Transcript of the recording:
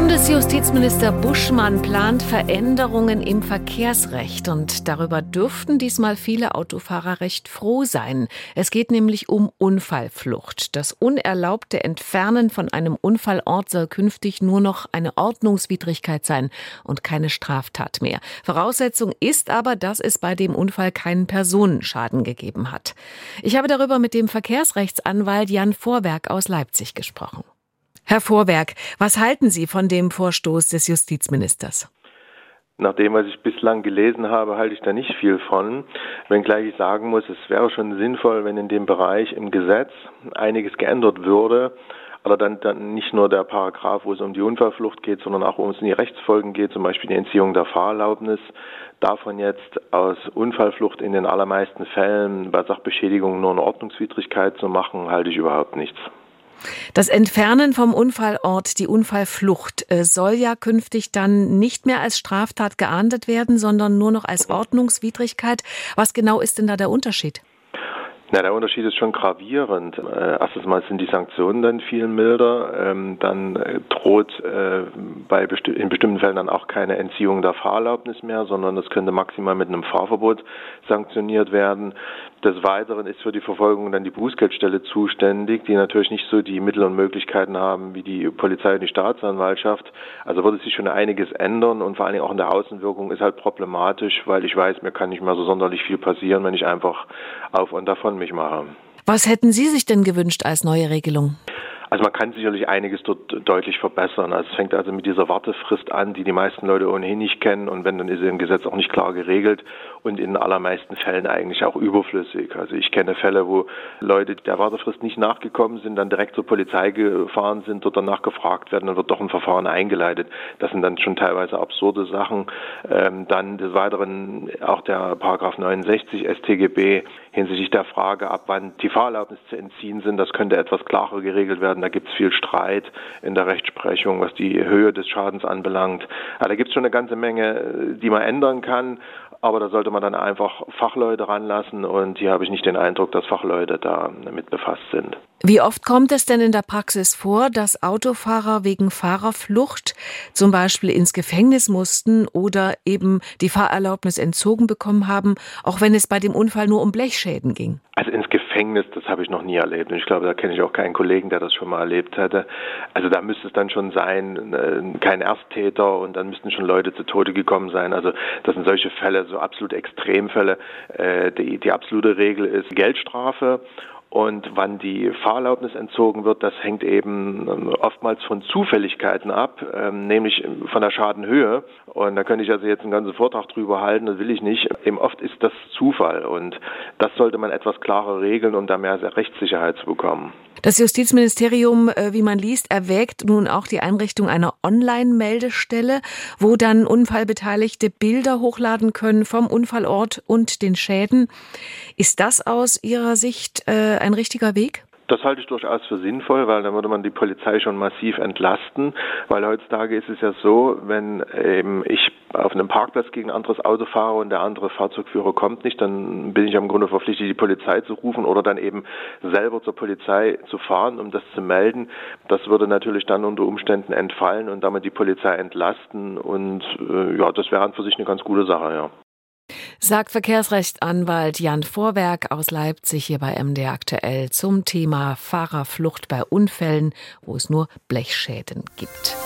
Bundesjustizminister Buschmann plant Veränderungen im Verkehrsrecht und darüber dürften diesmal viele Autofahrer recht froh sein. Es geht nämlich um Unfallflucht. Das unerlaubte Entfernen von einem Unfallort soll künftig nur noch eine Ordnungswidrigkeit sein und keine Straftat mehr. Voraussetzung ist aber, dass es bei dem Unfall keinen Personenschaden gegeben hat. Ich habe darüber mit dem Verkehrsrechtsanwalt Jan Vorwerk aus Leipzig gesprochen. Herr Vorwerk, was halten Sie von dem Vorstoß des Justizministers? Nach dem, was ich bislang gelesen habe, halte ich da nicht viel von. Wenngleich ich sagen muss, es wäre schon sinnvoll, wenn in dem Bereich im Gesetz einiges geändert würde. Aber dann, dann nicht nur der Paragraph, wo es um die Unfallflucht geht, sondern auch um es in die Rechtsfolgen geht, zum Beispiel die Entziehung der Fahrerlaubnis. Davon jetzt aus Unfallflucht in den allermeisten Fällen bei Sachbeschädigung nur eine Ordnungswidrigkeit zu machen, halte ich überhaupt nichts. Das Entfernen vom Unfallort, die Unfallflucht, äh, soll ja künftig dann nicht mehr als Straftat geahndet werden, sondern nur noch als Ordnungswidrigkeit. Was genau ist denn da der Unterschied? Na, der Unterschied ist schon gravierend. Äh, erstens mal sind die Sanktionen dann viel milder. Ähm, dann äh, droht äh, bei besti in bestimmten Fällen dann auch keine Entziehung der Fahrerlaubnis mehr, sondern das könnte maximal mit einem Fahrverbot sanktioniert werden. Des Weiteren ist für die Verfolgung dann die Bußgeldstelle zuständig, die natürlich nicht so die Mittel und Möglichkeiten haben wie die Polizei und die Staatsanwaltschaft. Also würde sich schon einiges ändern und vor allen Dingen auch in der Außenwirkung ist halt problematisch, weil ich weiß, mir kann nicht mehr so sonderlich viel passieren, wenn ich einfach auf und davon mich mache. Was hätten Sie sich denn gewünscht als neue Regelung? Also man kann sicherlich einiges dort deutlich verbessern. Also es fängt also mit dieser Wartefrist an, die die meisten Leute ohnehin nicht kennen und wenn dann ist sie im Gesetz auch nicht klar geregelt und in allermeisten Fällen eigentlich auch überflüssig. Also ich kenne Fälle, wo Leute der Wartefrist nicht nachgekommen sind, dann direkt zur Polizei gefahren sind, dort danach gefragt werden, dann wird doch ein Verfahren eingeleitet. Das sind dann schon teilweise absurde Sachen. Ähm, dann des Weiteren auch der Paragraph 69 StGB hinsichtlich der Frage, ab wann die Fahrerlaubnis zu entziehen sind, das könnte etwas klarer geregelt werden. Da gibt es viel Streit in der Rechtsprechung, was die Höhe des Schadens anbelangt. Ja, da gibt es schon eine ganze Menge, die man ändern kann. Aber da sollte man dann einfach Fachleute ranlassen und hier habe ich nicht den Eindruck, dass Fachleute da mit befasst sind. Wie oft kommt es denn in der Praxis vor, dass Autofahrer wegen Fahrerflucht zum Beispiel ins Gefängnis mussten oder eben die Fahrerlaubnis entzogen bekommen haben, auch wenn es bei dem Unfall nur um Blechschäden ging? Also ins Gefängnis, das habe ich noch nie erlebt. Und ich glaube, da kenne ich auch keinen Kollegen, der das schon mal erlebt hätte. Also da müsste es dann schon sein, äh, kein Ersttäter und dann müssten schon Leute zu Tode gekommen sein. Also das sind solche Fälle, so absolut Extremfälle. Äh, die, die absolute Regel ist Geldstrafe und wann die Fahrerlaubnis entzogen wird, das hängt eben ähm, oftmals von Zufälligkeiten ab, ähm, nämlich von der Schadenhöhe. Und da könnte ich also jetzt einen ganzen Vortrag drüber halten, das will ich nicht. Eben oft ist das Zufall und das sollte man etwas klarer regeln, um da mehr Rechtssicherheit zu bekommen. Das Justizministerium, äh, wie man liest, erwägt nun auch die Einrichtung einer Online-Meldestelle, wo dann Unfallbeteiligte Bilder hochladen können vom Unfallort und den Schäden. Ist das aus Ihrer Sicht äh, ein richtiger Weg? Das halte ich durchaus für sinnvoll, weil dann würde man die Polizei schon massiv entlasten, weil heutzutage ist es ja so, wenn ich auf einem Parkplatz gegen ein anderes Auto fahre und der andere Fahrzeugführer kommt nicht, dann bin ich im Grunde verpflichtet, die Polizei zu rufen oder dann eben selber zur Polizei zu fahren, um das zu melden. Das würde natürlich dann unter Umständen entfallen und damit die Polizei entlasten und äh, ja, das wäre an für sich eine ganz gute Sache, ja sagt Verkehrsrechtsanwalt Jan Vorwerk aus Leipzig hier bei MD aktuell zum Thema Fahrerflucht bei Unfällen, wo es nur Blechschäden gibt.